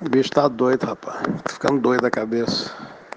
O bicho tá doido, rapaz. Tô ficando doido a cabeça.